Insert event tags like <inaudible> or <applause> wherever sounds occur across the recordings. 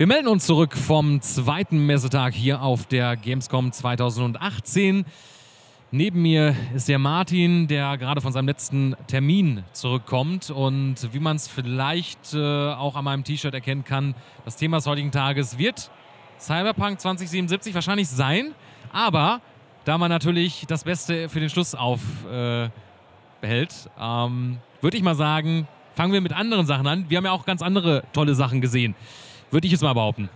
Wir melden uns zurück vom zweiten Messetag hier auf der Gamescom 2018. Neben mir ist der Martin, der gerade von seinem letzten Termin zurückkommt. Und wie man es vielleicht äh, auch an meinem T-Shirt erkennen kann, das Thema des heutigen Tages wird Cyberpunk 2077 wahrscheinlich sein. Aber da man natürlich das Beste für den Schluss aufbehält, äh, ähm, würde ich mal sagen, fangen wir mit anderen Sachen an. Wir haben ja auch ganz andere tolle Sachen gesehen. Würde ich jetzt mal behaupten.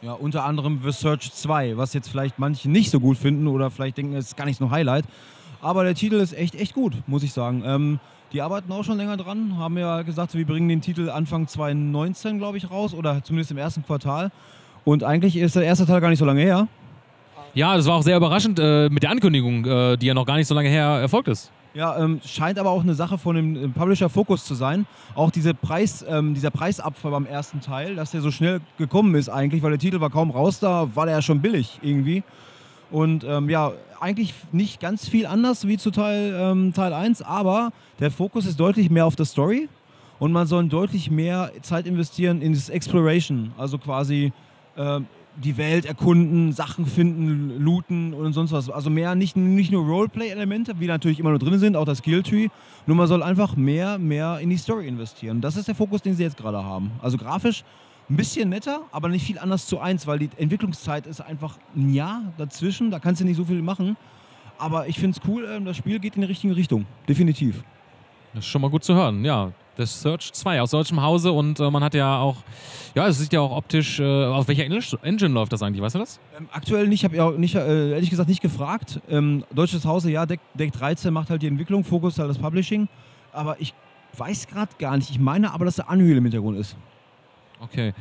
Ja, unter anderem The Search 2, was jetzt vielleicht manche nicht so gut finden oder vielleicht denken, es ist gar nicht so ein Highlight. Aber der Titel ist echt, echt gut, muss ich sagen. Ähm, die arbeiten auch schon länger dran, haben ja gesagt, wir bringen den Titel Anfang 2019, glaube ich, raus oder zumindest im ersten Quartal. Und eigentlich ist der erste Teil gar nicht so lange her. Ja, das war auch sehr überraschend äh, mit der Ankündigung, äh, die ja noch gar nicht so lange her erfolgt ist. Ja, ähm, scheint aber auch eine Sache von dem Publisher Focus zu sein. Auch diese Preis, ähm, dieser Preisabfall beim ersten Teil, dass der so schnell gekommen ist eigentlich, weil der Titel war kaum raus da, war der ja schon billig irgendwie. Und ähm, ja, eigentlich nicht ganz viel anders wie zu Teil, ähm, Teil 1, aber der Fokus ist deutlich mehr auf der Story und man soll deutlich mehr Zeit investieren in das Exploration, also quasi ähm, die Welt erkunden, Sachen finden, looten und sonst was. Also mehr, nicht, nicht nur Roleplay-Elemente, wie natürlich immer nur drin sind, auch das Skilltree. Nur man soll einfach mehr, mehr in die Story investieren. Das ist der Fokus, den sie jetzt gerade haben. Also grafisch ein bisschen netter, aber nicht viel anders zu eins, weil die Entwicklungszeit ist einfach ein Jahr dazwischen. Da kannst du nicht so viel machen. Aber ich finde es cool, ähm, das Spiel geht in die richtige Richtung. Definitiv. Das ist schon mal gut zu hören, ja. The Search 2 aus deutschem Hause und äh, man hat ja auch, ja, es sieht ja auch optisch, äh, auf welcher Engine läuft das eigentlich, weißt du das? Ähm, aktuell nicht, habe ich auch nicht, äh, ehrlich gesagt nicht gefragt. Ähm, deutsches Hause, ja, Deck, Deck 13 macht halt die Entwicklung, Fokus halt das Publishing, aber ich weiß gerade gar nicht. Ich meine aber, dass der Unreal im Hintergrund ist. Okay.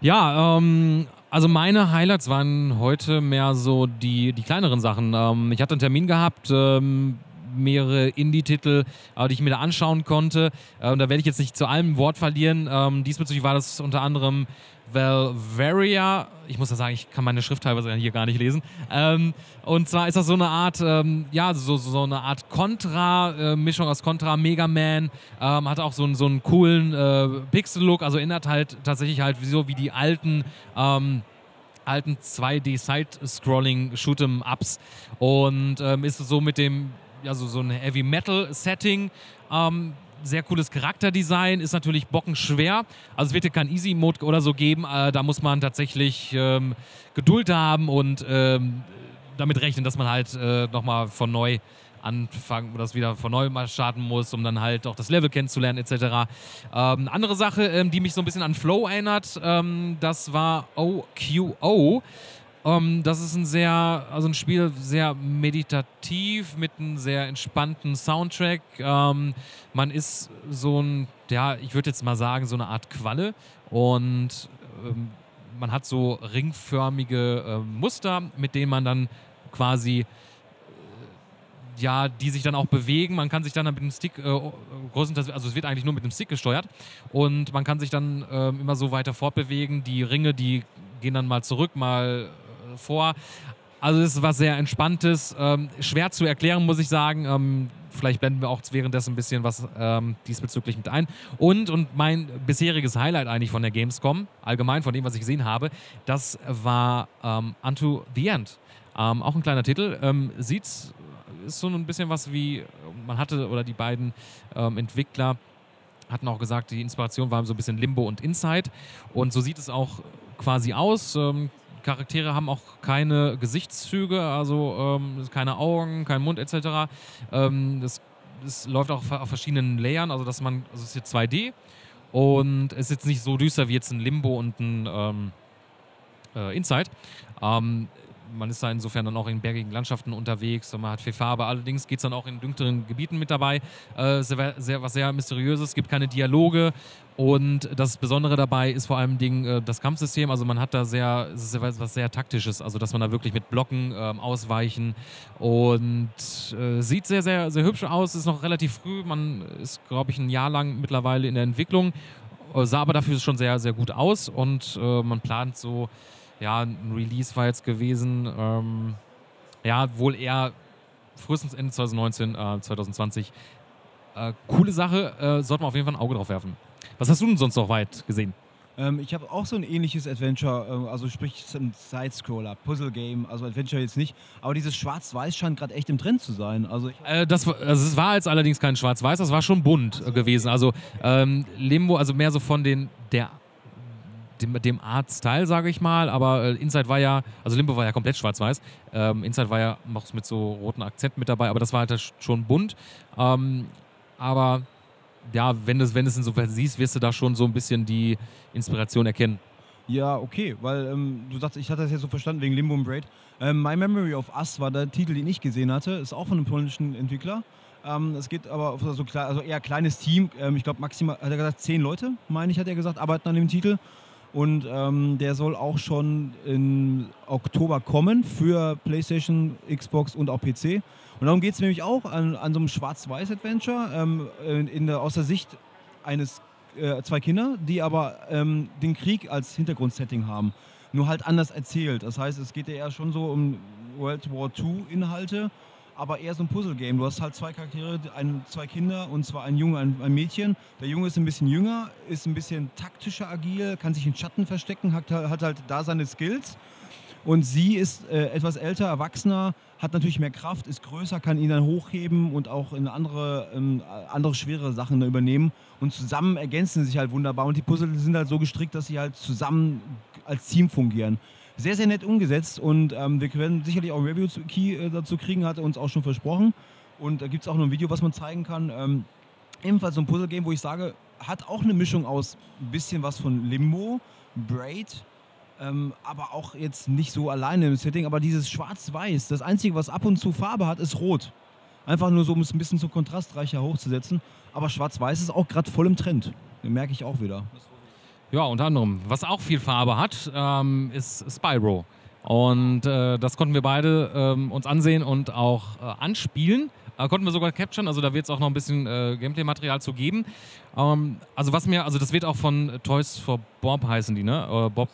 Ja, ähm, also meine Highlights waren heute mehr so die, die kleineren Sachen. Ähm, ich hatte einen Termin gehabt, ähm, mehrere Indie-Titel, äh, die ich mir da anschauen konnte. Äh, und da werde ich jetzt nicht zu allem Wort verlieren. Ähm, diesbezüglich war das unter anderem Valvaria. Ich muss ja sagen, ich kann meine Schrift teilweise hier gar nicht lesen. Ähm, und zwar ist das so eine Art, ähm, ja, so, so eine Art Contra, äh, aus Contra, Mega Man. Ähm, hat auch so, so einen coolen äh, Pixel-Look, also erinnert halt tatsächlich halt so wie die alten ähm, alten 2D Side-Scrolling Shoot'em-Ups und ähm, ist so mit dem also so ein Heavy Metal Setting. Ähm, sehr cooles Charakterdesign, ist natürlich bockenschwer. Also es wird hier kein Easy Mode oder so geben. Äh, da muss man tatsächlich ähm, Geduld haben und ähm, damit rechnen, dass man halt äh, nochmal von neu anfangen oder das wieder von neu mal starten muss, um dann halt auch das Level kennenzulernen etc. Ähm, andere Sache, ähm, die mich so ein bisschen an Flow erinnert, ähm, das war OQO. Um, ähm, das ist ein sehr, also ein Spiel sehr meditativ mit einem sehr entspannten Soundtrack. Um, ähm, man ist so ein, ja, ich würde jetzt mal sagen, so eine Art Qualle und ähm, man hat so ringförmige äh, Muster, mit denen man dann quasi äh, ja, die sich dann auch bewegen. Man kann sich dann mit dem Stick, äh, also es wird eigentlich nur mit dem Stick gesteuert und man kann sich dann äh, immer so weiter fortbewegen. Die Ringe, die gehen dann mal zurück, mal vor. Also es ist was sehr Entspanntes, ähm, schwer zu erklären, muss ich sagen. Ähm, vielleicht blenden wir auch währenddessen ein bisschen was ähm, diesbezüglich mit ein. Und, und mein bisheriges Highlight eigentlich von der Gamescom, allgemein von dem, was ich gesehen habe, das war ähm, Unto the End. Ähm, auch ein kleiner Titel. Ähm, sieht, ist so ein bisschen was wie, man hatte, oder die beiden Entwickler hatten auch gesagt, die Inspiration war so ein bisschen Limbo und Inside. Und so sieht es auch quasi aus. Ähm, Charaktere haben auch keine Gesichtszüge, also ähm, keine Augen, kein Mund etc. Ähm, das, das, läuft auch auf verschiedenen Layern, also dass man, also es ist jetzt 2D und es ist jetzt nicht so düster wie jetzt ein Limbo und ein ähm, äh, Inside. Ähm, man ist da insofern dann auch in bergigen Landschaften unterwegs und man hat viel Farbe. Allerdings geht es dann auch in dunkleren Gebieten mit dabei. Äh, sehr, sehr, was sehr Mysteriöses. Es gibt keine Dialoge. Und das Besondere dabei ist vor allem Ding, äh, das Kampfsystem. Also man hat da sehr, sehr, was sehr taktisches. Also dass man da wirklich mit Blocken äh, ausweichen und äh, sieht sehr, sehr, sehr hübsch aus. Ist noch relativ früh. Man ist, glaube ich, ein Jahr lang mittlerweile in der Entwicklung. Äh, sah aber dafür schon sehr, sehr gut aus und äh, man plant so ja, ein Release war jetzt gewesen. Ähm, ja, wohl eher frühestens Ende 2019, äh, 2020. Äh, coole Sache, äh, sollte man auf jeden Fall ein Auge drauf werfen. Was hast du denn sonst noch weit gesehen? Ähm, ich habe auch so ein ähnliches Adventure, äh, also sprich ein Side-Scroller, Puzzle-Game, also Adventure jetzt nicht. Aber dieses Schwarz-Weiß scheint gerade echt im Trend zu sein. Also, äh, das, war, also es war jetzt allerdings kein Schwarz-Weiß, das war schon bunt äh, gewesen. Also ähm, Limbo, also mehr so von den der dem, dem Art-Style, sage ich mal, aber äh, Inside war ja, also Limbo war ja komplett schwarz-weiß. Ähm, Inside war ja noch mit so roten Akzenten mit dabei, aber das war halt schon bunt. Ähm, aber ja, wenn du es wenn insofern siehst, wirst du da schon so ein bisschen die Inspiration erkennen. Ja, okay, weil ähm, du sagst, ich hatte das jetzt so verstanden wegen Limbo und Braid. Ähm, My Memory of Us war der Titel, den ich gesehen hatte, ist auch von einem polnischen Entwickler. Ähm, es geht aber auf so klein, also eher kleines Team. Ähm, ich glaube maximal, hat er gesagt, zehn Leute, meine ich, hat er gesagt, arbeiten an dem Titel. Und ähm, der soll auch schon im Oktober kommen für PlayStation, Xbox und auch PC. Und darum geht es nämlich auch an, an so einem Schwarz-Weiß-Adventure ähm, in der, aus der Sicht eines äh, zwei Kinder, die aber ähm, den Krieg als Hintergrundsetting haben. Nur halt anders erzählt. Das heißt, es geht ja eher schon so um World War II-Inhalte, aber eher so ein Puzzle-Game. Du hast halt zwei Charaktere, ein, zwei Kinder und zwar ein Junge, ein, ein Mädchen. Der Junge ist ein bisschen jünger, ist ein bisschen taktischer agil, kann sich in Schatten verstecken, hat, hat halt da seine Skills. Und sie ist äh, etwas älter, erwachsener, hat natürlich mehr Kraft, ist größer, kann ihn dann hochheben und auch in andere, ähm, andere schwere Sachen übernehmen. Und zusammen ergänzen sie sich halt wunderbar. Und die Puzzle sind halt so gestrickt, dass sie halt zusammen als Team fungieren. Sehr, sehr nett umgesetzt und ähm, wir werden sicherlich auch ein Review-Key äh, dazu kriegen, hat er uns auch schon versprochen. Und da gibt es auch noch ein Video, was man zeigen kann. Ähm, ebenfalls so ein Puzzle-Game, wo ich sage, hat auch eine Mischung aus ein bisschen was von Limbo, Braid, ähm, aber auch jetzt nicht so alleine im Setting. Aber dieses Schwarz-Weiß, das Einzige, was ab und zu Farbe hat, ist Rot. Einfach nur so, um es ein bisschen so kontrastreicher hochzusetzen. Aber Schwarz-Weiß ist auch gerade voll im Trend. Den merke ich auch wieder. Ja, unter anderem. Was auch viel Farbe hat, ähm, ist Spyro. Und äh, das konnten wir beide ähm, uns ansehen und auch äh, anspielen. Äh, konnten wir sogar capturen, also da wird es auch noch ein bisschen äh, Gameplay-Material zu geben. Ähm, also was mir, also das wird auch von Toys for Bob heißen die, ne? Bob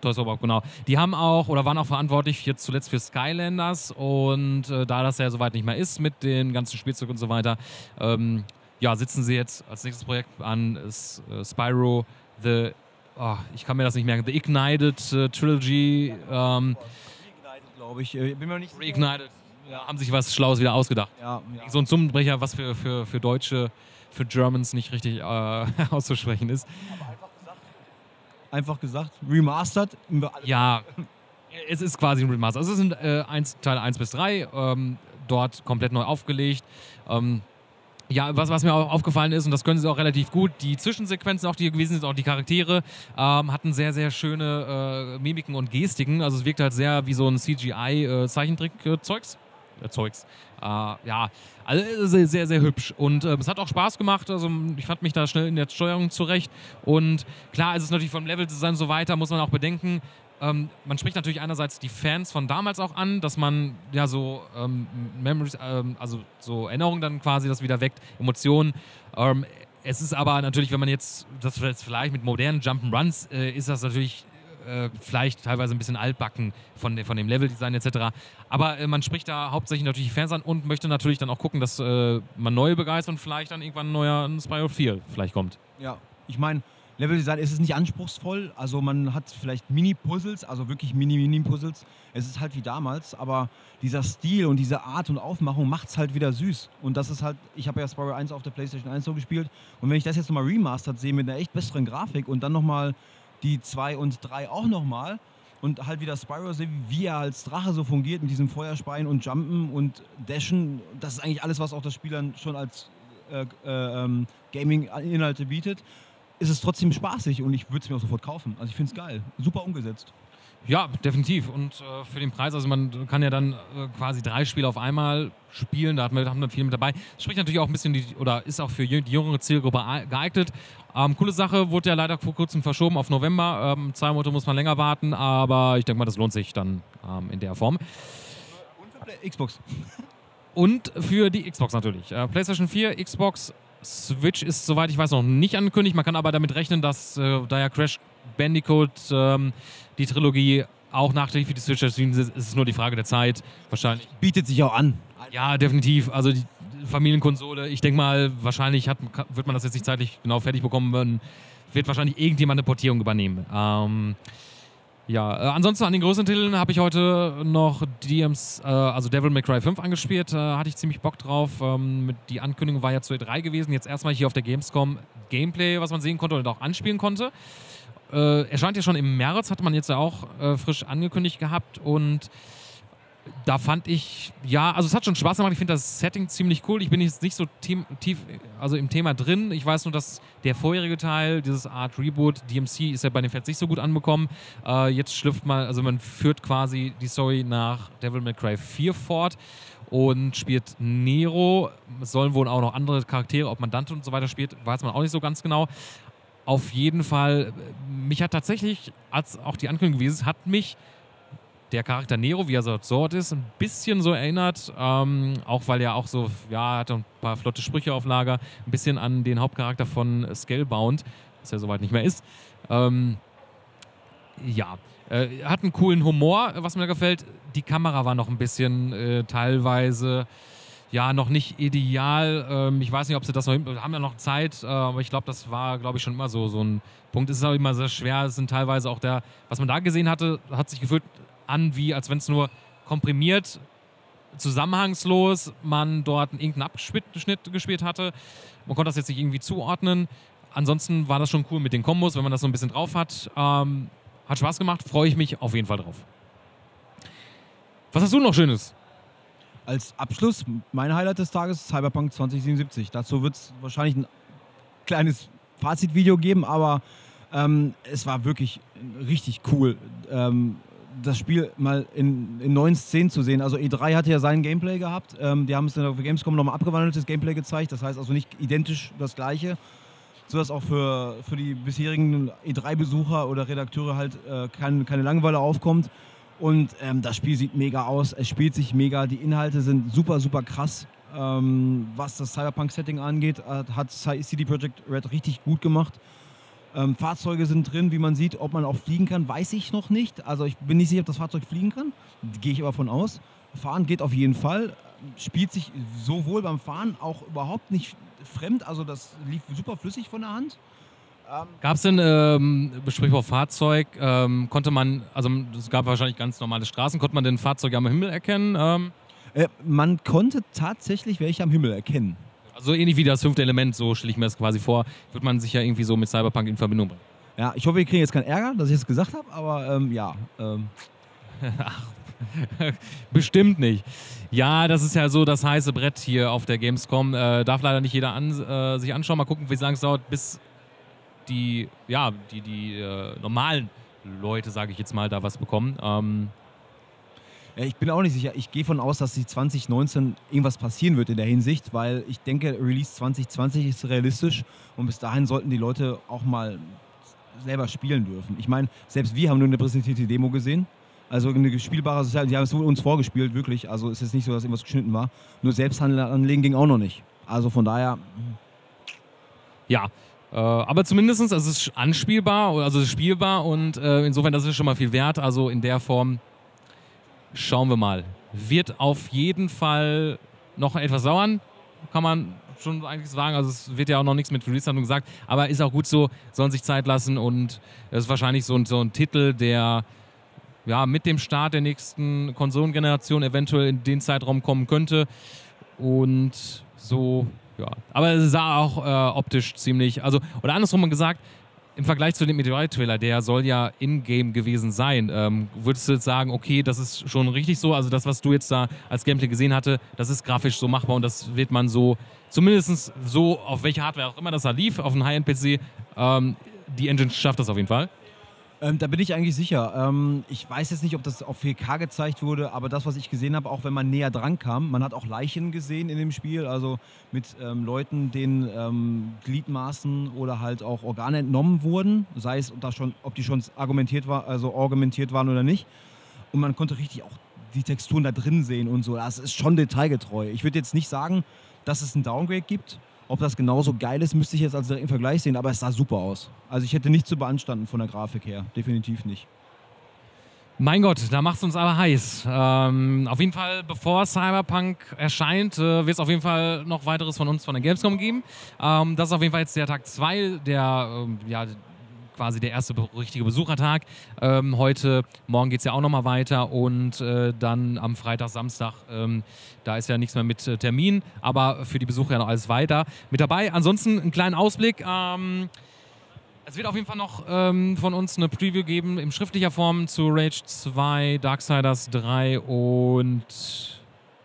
Toys for Bob, genau. Die haben auch oder waren auch verantwortlich jetzt zuletzt für Skylanders und äh, da das ja soweit nicht mehr ist mit den ganzen Spielzeug und so weiter, ähm, ja, sitzen sie jetzt als nächstes Projekt an äh, Spyro The oh, ich kann mir das nicht merken, The Ignited uh, Trilogy. Ähm, Reignited, glaube ich. Äh, bin mir nicht Reignited. Ja, haben sich was Schlaues wieder ausgedacht. Ja, ja. So ein Zungenbrecher, was für, für, für Deutsche, für Germans nicht richtig äh, <laughs> auszusprechen ist. Aber einfach gesagt, einfach gesagt remastered. Ja, es ist quasi ein Remaster. Also es sind äh, eins, Teil 1 bis 3, ähm, dort komplett neu aufgelegt. Ähm, ja, was, was mir auch aufgefallen ist, und das können sie auch relativ gut, die Zwischensequenzen, auch die gewesen sind, auch die Charaktere, ähm, hatten sehr, sehr schöne äh, Mimiken und Gestiken. Also es wirkt halt sehr wie so ein CGI-Zeichentrick-Zeugs. Äh, Zeugs. Äh, ja, also sehr, sehr, sehr hübsch. Und äh, es hat auch Spaß gemacht. Also ich fand mich da schnell in der Steuerung zurecht. Und klar ist es natürlich vom Leveldesign so weiter, muss man auch bedenken, ähm, man spricht natürlich einerseits die Fans von damals auch an, dass man ja so ähm, Memories, ähm, also so Erinnerungen dann quasi das wieder weckt, Emotionen. Ähm, es ist aber natürlich, wenn man jetzt das jetzt vielleicht mit modernen Jump'n'Runs äh, ist das natürlich äh, vielleicht teilweise ein bisschen altbacken von, von dem Leveldesign etc. Aber äh, man spricht da hauptsächlich natürlich die Fans an und möchte natürlich dann auch gucken, dass äh, man neue begeistert und vielleicht dann irgendwann ein neuer Spyro 4 vielleicht kommt. Ja, ich meine, Leveldesign ist es nicht anspruchsvoll. Also man hat vielleicht Mini-Puzzles, also wirklich Mini-Mini-Puzzles. Es ist halt wie damals, aber dieser Stil und diese Art und Aufmachung macht es halt wieder süß. Und das ist halt, ich habe ja Spyro 1 auf der PlayStation 1 so gespielt. Und wenn ich das jetzt nochmal remastered sehe mit einer echt besseren Grafik und dann nochmal die 2 und 3 auch nochmal und halt wieder Spyro sehe, wie er als Drache so fungiert mit diesem Feuerspeien und Jumpen und Dashen. Das ist eigentlich alles, was auch das Spiel dann schon als äh, äh, ähm, Gaming-Inhalte bietet ist es trotzdem spaßig und ich würde es mir auch sofort kaufen. Also ich finde es geil. Super umgesetzt. Ja, definitiv. Und äh, für den Preis, also man kann ja dann äh, quasi drei Spiele auf einmal spielen, da haben wir, haben wir viel mit dabei. Das spricht natürlich auch ein bisschen, die, oder ist auch für die jüngere Zielgruppe geeignet. Ähm, coole Sache, wurde ja leider vor kurzem verschoben auf November. Ähm, zwei Monate muss man länger warten, aber ich denke mal, das lohnt sich dann ähm, in der Form. Und für Xbox. Und für die Xbox natürlich. Äh, PlayStation 4, Xbox Switch ist, soweit ich weiß, noch nicht angekündigt. Man kann aber damit rechnen, dass äh, da ja Crash Bandicoot ähm, die Trilogie auch nachträglich für die Switch erschienen ist, ist es nur die Frage der Zeit. Wahrscheinlich. Bietet sich auch an. Ja, definitiv. Also die Familienkonsole, ich denke mal, wahrscheinlich hat, wird man das jetzt nicht zeitlich genau fertig bekommen, wird wahrscheinlich irgendjemand eine Portierung übernehmen. Ähm, ja, äh, ansonsten an den größeren Titeln habe ich heute noch DMs, äh, also Devil May Cry 5 angespielt. Äh, hatte ich ziemlich Bock drauf. Ähm, die Ankündigung war ja zu E3 gewesen. Jetzt erstmal hier auf der Gamescom Gameplay, was man sehen konnte und auch anspielen konnte. Äh, erscheint ja schon im März, hatte man jetzt ja auch äh, frisch angekündigt gehabt und da fand ich, ja, also es hat schon Spaß gemacht. Ich finde das Setting ziemlich cool. Ich bin jetzt nicht so tief also im Thema drin. Ich weiß nur, dass der vorherige Teil, dieses Art Reboot, DMC, ist ja bei den Fans nicht so gut anbekommen. Äh, jetzt schlüpft man, also man führt quasi die Story nach Devil May Cry 4 fort und spielt Nero. Es sollen wohl auch noch andere Charaktere, ob man Dante und so weiter spielt, weiß man auch nicht so ganz genau. Auf jeden Fall, mich hat tatsächlich, als auch die Ankündigung gewesen hat mich der Charakter Nero, wie er so dort ist, ein bisschen so erinnert, ähm, auch weil er auch so, ja, hat ein paar flotte Sprüche auf Lager, ein bisschen an den Hauptcharakter von Scalebound, was ja soweit nicht mehr ist. Ähm, ja, äh, hat einen coolen Humor, was mir gefällt. Die Kamera war noch ein bisschen äh, teilweise ja noch nicht ideal. Ähm, ich weiß nicht, ob sie das noch haben ja noch Zeit, äh, aber ich glaube, das war, glaube ich, schon immer so, so ein Punkt. Es ist auch immer sehr schwer. Es sind teilweise auch der, was man da gesehen hatte, hat sich gefühlt an, wie als wenn es nur komprimiert, zusammenhangslos man dort einen irgendeinen Abschnitt gespielt hatte. Man konnte das jetzt nicht irgendwie zuordnen. Ansonsten war das schon cool mit den Kombos, wenn man das so ein bisschen drauf hat. Ähm, hat Spaß gemacht, freue ich mich auf jeden Fall drauf. Was hast du noch Schönes? Als Abschluss, mein Highlight des Tages, Cyberpunk 2077. Dazu wird es wahrscheinlich ein kleines Fazitvideo geben, aber ähm, es war wirklich richtig cool. Ähm, das Spiel mal in, in neuen Szenen zu sehen. Also E3 hatte ja sein Gameplay gehabt. Ähm, die haben es dann auf Gamescom nochmal abgewandeltes Gameplay gezeigt. Das heißt also nicht identisch das gleiche, sodass auch für, für die bisherigen E3-Besucher oder Redakteure halt äh, kein, keine Langeweile aufkommt. Und ähm, das Spiel sieht mega aus, es spielt sich mega, die Inhalte sind super, super krass. Ähm, was das Cyberpunk-Setting angeht, hat CD Projekt Red richtig gut gemacht. Ähm, Fahrzeuge sind drin, wie man sieht. Ob man auch fliegen kann, weiß ich noch nicht. Also ich bin nicht sicher, ob das Fahrzeug fliegen kann. Gehe ich aber von aus. Fahren geht auf jeden Fall. Spielt sich sowohl beim Fahren auch überhaupt nicht fremd. Also das lief super flüssig von der Hand. Ähm gab es denn ähm, auf Fahrzeug? Ähm, konnte man, also es gab wahrscheinlich ganz normale Straßen, konnte man den Fahrzeug am Himmel erkennen? Ähm? Äh, man konnte tatsächlich welche am Himmel erkennen. Also ähnlich wie das fünfte Element, so stelle ich mir das quasi vor, wird man sich ja irgendwie so mit Cyberpunk in Verbindung bringen. Ja, ich hoffe, wir kriegen jetzt keinen Ärger, dass ich es das gesagt habe, aber ähm, ja. Ähm. <laughs> Bestimmt nicht. Ja, das ist ja so das heiße Brett hier auf der Gamescom. Äh, darf leider nicht jeder an, äh, sich anschauen. Mal gucken, wie lange es dauert, bis die, ja, die, die äh, normalen Leute, sage ich jetzt mal, da was bekommen. Ähm, ich bin auch nicht sicher. Ich gehe von aus, dass sich 2019 irgendwas passieren wird in der Hinsicht, weil ich denke, Release 2020 ist realistisch und bis dahin sollten die Leute auch mal selber spielen dürfen. Ich meine, selbst wir haben nur eine präsentierte Demo gesehen. Also eine spielbare Sozial, die haben es uns vorgespielt, wirklich. Also ist es nicht so, dass irgendwas geschnitten war. Nur Selbsthandel anlegen ging auch noch nicht. Also von daher. Ja, äh, aber zumindest also es ist anspielbar, also es ist spielbar und äh, insofern das ist schon mal viel wert. Also in der Form Schauen wir mal. Wird auf jeden Fall noch etwas dauern, kann man schon eigentlich sagen. Also es wird ja auch noch nichts mit Release-Datum gesagt, aber ist auch gut so, sollen sich Zeit lassen und es ist wahrscheinlich so ein, so ein Titel, der ja, mit dem Start der nächsten Konsolengeneration eventuell in den Zeitraum kommen könnte. Und so, ja. Aber es sah auch äh, optisch ziemlich, also, oder andersrum gesagt, im Vergleich zu dem Meteorite-Trailer, der soll ja in-game gewesen sein, ähm, würdest du jetzt sagen, okay, das ist schon richtig so, also das, was du jetzt da als Gameplay gesehen hatte, das ist grafisch so machbar und das wird man so, zumindest so, auf welche Hardware auch immer das da lief, auf einem High-End-PC, ähm, die Engine schafft das auf jeden Fall. Ähm, da bin ich eigentlich sicher. Ähm, ich weiß jetzt nicht, ob das auf 4K gezeigt wurde, aber das, was ich gesehen habe, auch wenn man näher dran kam, man hat auch Leichen gesehen in dem Spiel, also mit ähm, Leuten, denen ähm, Gliedmaßen oder halt auch Organe entnommen wurden, sei es da schon, ob die schon argumentiert war, also argumentiert waren oder nicht. Und man konnte richtig auch die Texturen da drin sehen und so. Das ist schon detailgetreu. Ich würde jetzt nicht sagen, dass es ein Downgrade gibt, ob das genauso geil ist, müsste ich jetzt als im Vergleich sehen, aber es sah super aus. Also ich hätte nichts zu beanstanden von der Grafik her, definitiv nicht. Mein Gott, da macht es uns aber heiß. Ähm, auf jeden Fall, bevor Cyberpunk erscheint, äh, wird es auf jeden Fall noch weiteres von uns von der Gamescom geben. Ähm, das ist auf jeden Fall jetzt der Tag 2, der ähm, ja, quasi der erste richtige Besuchertag. Ähm, heute, morgen geht es ja auch nochmal weiter und äh, dann am Freitag, Samstag, ähm, da ist ja nichts mehr mit äh, Termin, aber für die Besucher ja noch alles weiter mit dabei. Ansonsten einen kleinen Ausblick. Ähm, es wird auf jeden Fall noch ähm, von uns eine Preview geben in schriftlicher Form zu Rage 2, Darksiders 3 und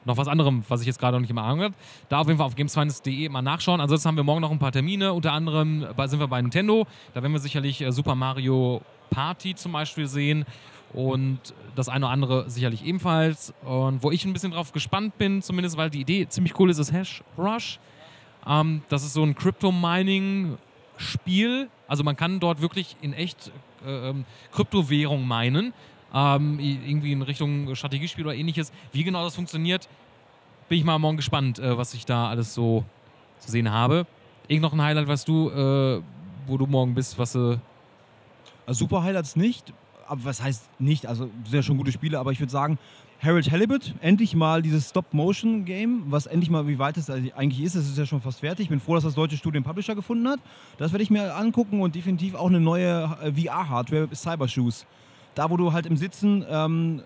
noch was anderem, was ich jetzt gerade noch nicht im Ahnung habe. Da auf jeden Fall auf gamesfinance.de mal nachschauen. Ansonsten haben wir morgen noch ein paar Termine. Unter anderem sind wir bei Nintendo. Da werden wir sicherlich äh, Super Mario Party zum Beispiel sehen und das eine oder andere sicherlich ebenfalls. Und wo ich ein bisschen drauf gespannt bin, zumindest weil die Idee ziemlich cool ist, ist Hash Rush. Ähm, das ist so ein Crypto-Mining Spiel. Also man kann dort wirklich in echt äh, ähm, Kryptowährung meinen. Ähm, irgendwie in Richtung Strategiespiel oder ähnliches. Wie genau das funktioniert, bin ich mal morgen gespannt, äh, was ich da alles so zu sehen habe. Irgend noch ein Highlight, was du, äh, wo du morgen bist, was du. Also super Highlights nicht, aber was heißt nicht? Also sehr schon gute Spiele, aber ich würde sagen, Harold Halibut, endlich mal dieses Stop-Motion-Game, was endlich mal wie weit es eigentlich ist. Es ist ja schon fast fertig. Ich bin froh, dass das deutsche Studio einen Publisher gefunden hat. Das werde ich mir angucken und definitiv auch eine neue äh, VR-Hardware, Cybershoes. Da, wo du halt im Sitzen ähm,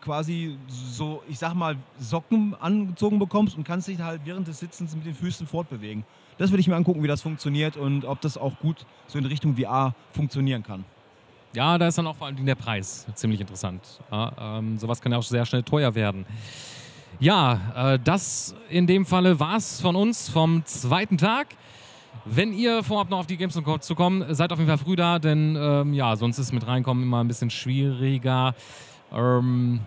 quasi so, ich sag mal, Socken angezogen bekommst und kannst dich halt während des Sitzens mit den Füßen fortbewegen. Das würde ich mir angucken, wie das funktioniert und ob das auch gut so in Richtung VR funktionieren kann. Ja, da ist dann auch vor allem der Preis ziemlich interessant. Ja, ähm, sowas kann ja auch sehr schnell teuer werden. Ja, äh, das in dem Falle war es von uns vom zweiten Tag. Wenn ihr vorhabt, noch auf die Games zu kommen, seid auf jeden Fall früh da, denn ähm, ja, sonst ist mit reinkommen immer ein bisschen schwieriger. Ähm,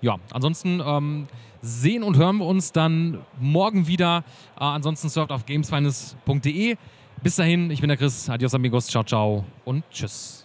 ja, ansonsten ähm, sehen und hören wir uns dann morgen wieder. Äh, ansonsten surft auf gamesfinest.de. Bis dahin, ich bin der Chris. Adios amigos, ciao, ciao und tschüss.